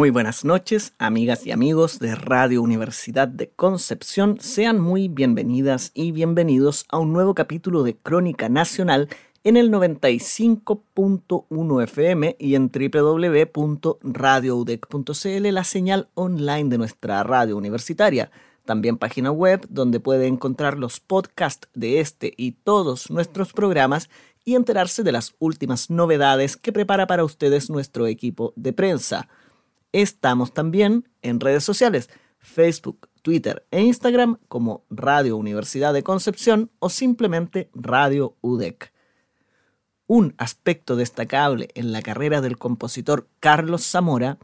Muy buenas noches, amigas y amigos de Radio Universidad de Concepción. Sean muy bienvenidas y bienvenidos a un nuevo capítulo de Crónica Nacional en el 95.1 FM y en www.radioudec.cl, la señal online de nuestra radio universitaria. También página web donde puede encontrar los podcasts de este y todos nuestros programas y enterarse de las últimas novedades que prepara para ustedes nuestro equipo de prensa. Estamos también en redes sociales, Facebook, Twitter e Instagram como Radio Universidad de Concepción o simplemente Radio UDEC. Un aspecto destacable en la carrera del compositor Carlos Zamora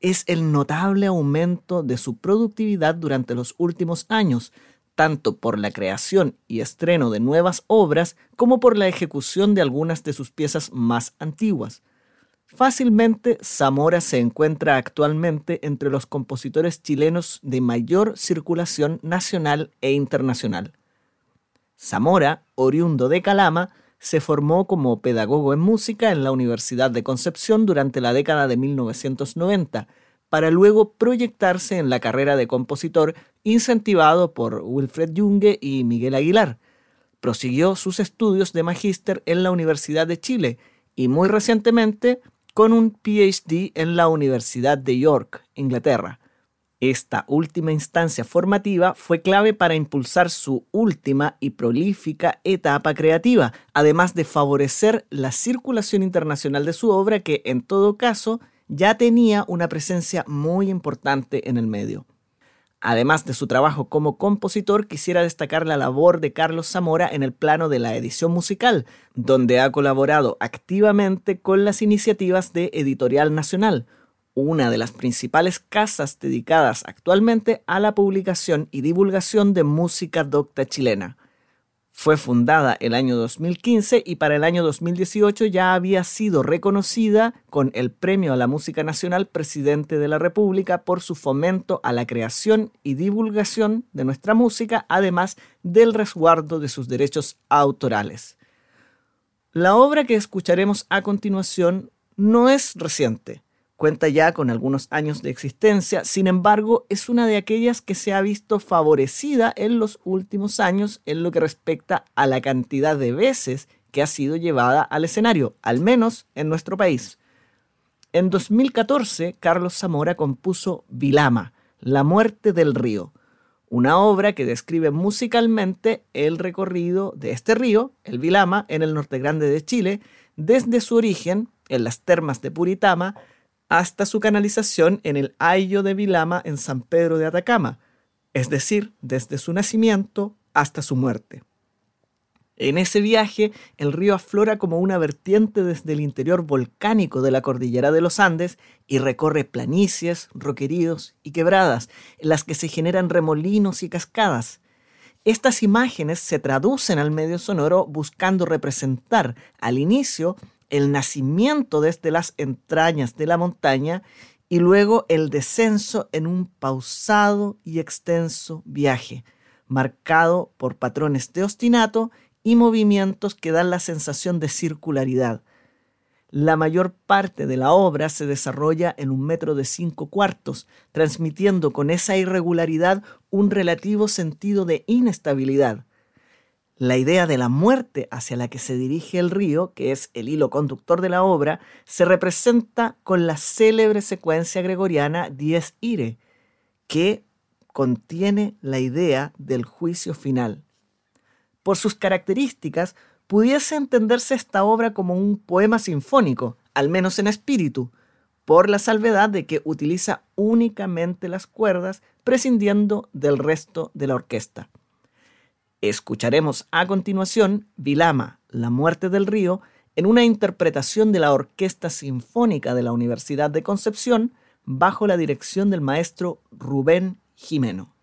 es el notable aumento de su productividad durante los últimos años, tanto por la creación y estreno de nuevas obras como por la ejecución de algunas de sus piezas más antiguas. Fácilmente, Zamora se encuentra actualmente entre los compositores chilenos de mayor circulación nacional e internacional. Zamora, oriundo de Calama, se formó como pedagogo en música en la Universidad de Concepción durante la década de 1990, para luego proyectarse en la carrera de compositor incentivado por Wilfred Junge y Miguel Aguilar. Prosiguió sus estudios de magíster en la Universidad de Chile y muy recientemente con un PhD en la Universidad de York, Inglaterra. Esta última instancia formativa fue clave para impulsar su última y prolífica etapa creativa, además de favorecer la circulación internacional de su obra que, en todo caso, ya tenía una presencia muy importante en el medio. Además de su trabajo como compositor, quisiera destacar la labor de Carlos Zamora en el plano de la edición musical, donde ha colaborado activamente con las iniciativas de Editorial Nacional, una de las principales casas dedicadas actualmente a la publicación y divulgación de música docta chilena. Fue fundada el año 2015 y para el año 2018 ya había sido reconocida con el Premio a la Música Nacional Presidente de la República por su fomento a la creación y divulgación de nuestra música, además del resguardo de sus derechos autorales. La obra que escucharemos a continuación no es reciente Cuenta ya con algunos años de existencia, sin embargo, es una de aquellas que se ha visto favorecida en los últimos años en lo que respecta a la cantidad de veces que ha sido llevada al escenario, al menos en nuestro país. En 2014, Carlos Zamora compuso Vilama, La muerte del río, una obra que describe musicalmente el recorrido de este río, el Vilama, en el norte grande de Chile, desde su origen, en las termas de Puritama, hasta su canalización en el Ayo de Vilama en San Pedro de Atacama, es decir, desde su nacimiento hasta su muerte. En ese viaje, el río aflora como una vertiente desde el interior volcánico de la cordillera de los Andes y recorre planicies, roqueríos y quebradas, en las que se generan remolinos y cascadas. Estas imágenes se traducen al medio sonoro buscando representar al inicio el nacimiento desde las entrañas de la montaña y luego el descenso en un pausado y extenso viaje, marcado por patrones de ostinato y movimientos que dan la sensación de circularidad. La mayor parte de la obra se desarrolla en un metro de cinco cuartos, transmitiendo con esa irregularidad un relativo sentido de inestabilidad la idea de la muerte hacia la que se dirige el río, que es el hilo conductor de la obra, se representa con la célebre secuencia gregoriana Dies Ire, que contiene la idea del juicio final. Por sus características, pudiese entenderse esta obra como un poema sinfónico, al menos en espíritu, por la salvedad de que utiliza únicamente las cuerdas, prescindiendo del resto de la orquesta. Escucharemos a continuación Vilama, La muerte del río, en una interpretación de la Orquesta Sinfónica de la Universidad de Concepción, bajo la dirección del maestro Rubén Jimeno.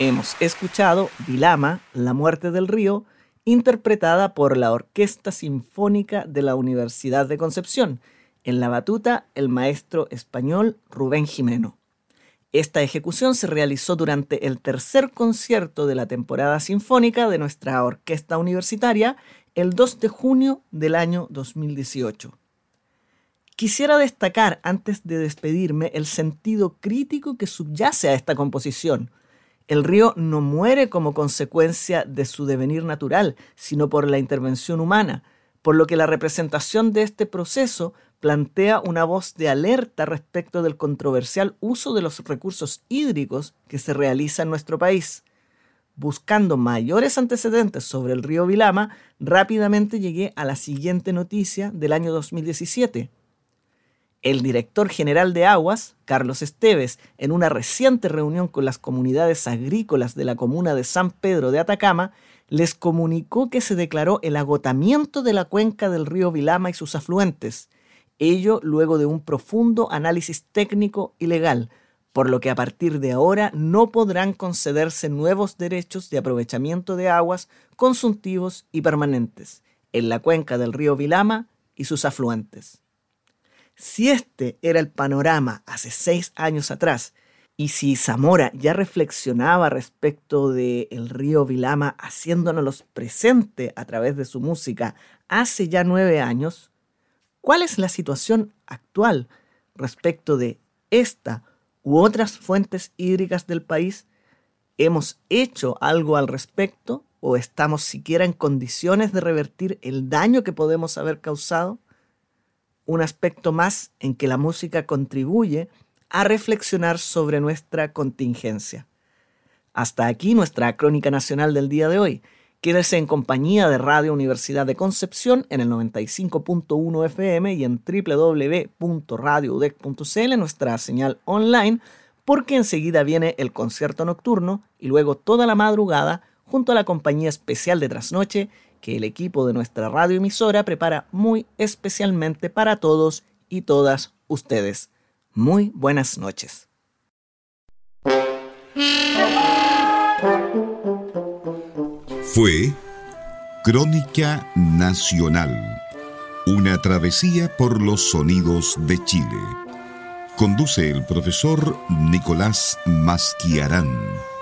Hemos escuchado Vilama, La muerte del río, interpretada por la Orquesta Sinfónica de la Universidad de Concepción, en la batuta el maestro español Rubén Jimeno. Esta ejecución se realizó durante el tercer concierto de la temporada sinfónica de nuestra orquesta universitaria el 2 de junio del año 2018. Quisiera destacar, antes de despedirme, el sentido crítico que subyace a esta composición. El río no muere como consecuencia de su devenir natural, sino por la intervención humana, por lo que la representación de este proceso plantea una voz de alerta respecto del controversial uso de los recursos hídricos que se realiza en nuestro país. Buscando mayores antecedentes sobre el río Vilama, rápidamente llegué a la siguiente noticia del año 2017. El director general de Aguas, Carlos Esteves, en una reciente reunión con las comunidades agrícolas de la comuna de San Pedro de Atacama, les comunicó que se declaró el agotamiento de la cuenca del río Vilama y sus afluentes, ello luego de un profundo análisis técnico y legal, por lo que a partir de ahora no podrán concederse nuevos derechos de aprovechamiento de aguas consuntivos y permanentes en la cuenca del río Vilama y sus afluentes. Si este era el panorama hace seis años atrás, y si Zamora ya reflexionaba respecto el río Vilama haciéndonos presente a través de su música hace ya nueve años, ¿Cuál es la situación actual respecto de esta u otras fuentes hídricas del país? ¿Hemos hecho algo al respecto o estamos siquiera en condiciones de revertir el daño que podemos haber causado? Un aspecto más en que la música contribuye a reflexionar sobre nuestra contingencia. Hasta aquí nuestra crónica nacional del día de hoy. Quédese en compañía de Radio Universidad de Concepción en el 95.1 FM y en www.radioudec.cl, nuestra señal online, porque enseguida viene el concierto nocturno y luego toda la madrugada junto a la compañía especial de trasnoche que el equipo de nuestra radioemisora prepara muy especialmente para todos y todas ustedes. Muy buenas noches. Fue Crónica Nacional, una travesía por los sonidos de Chile. Conduce el profesor Nicolás Masquiarán.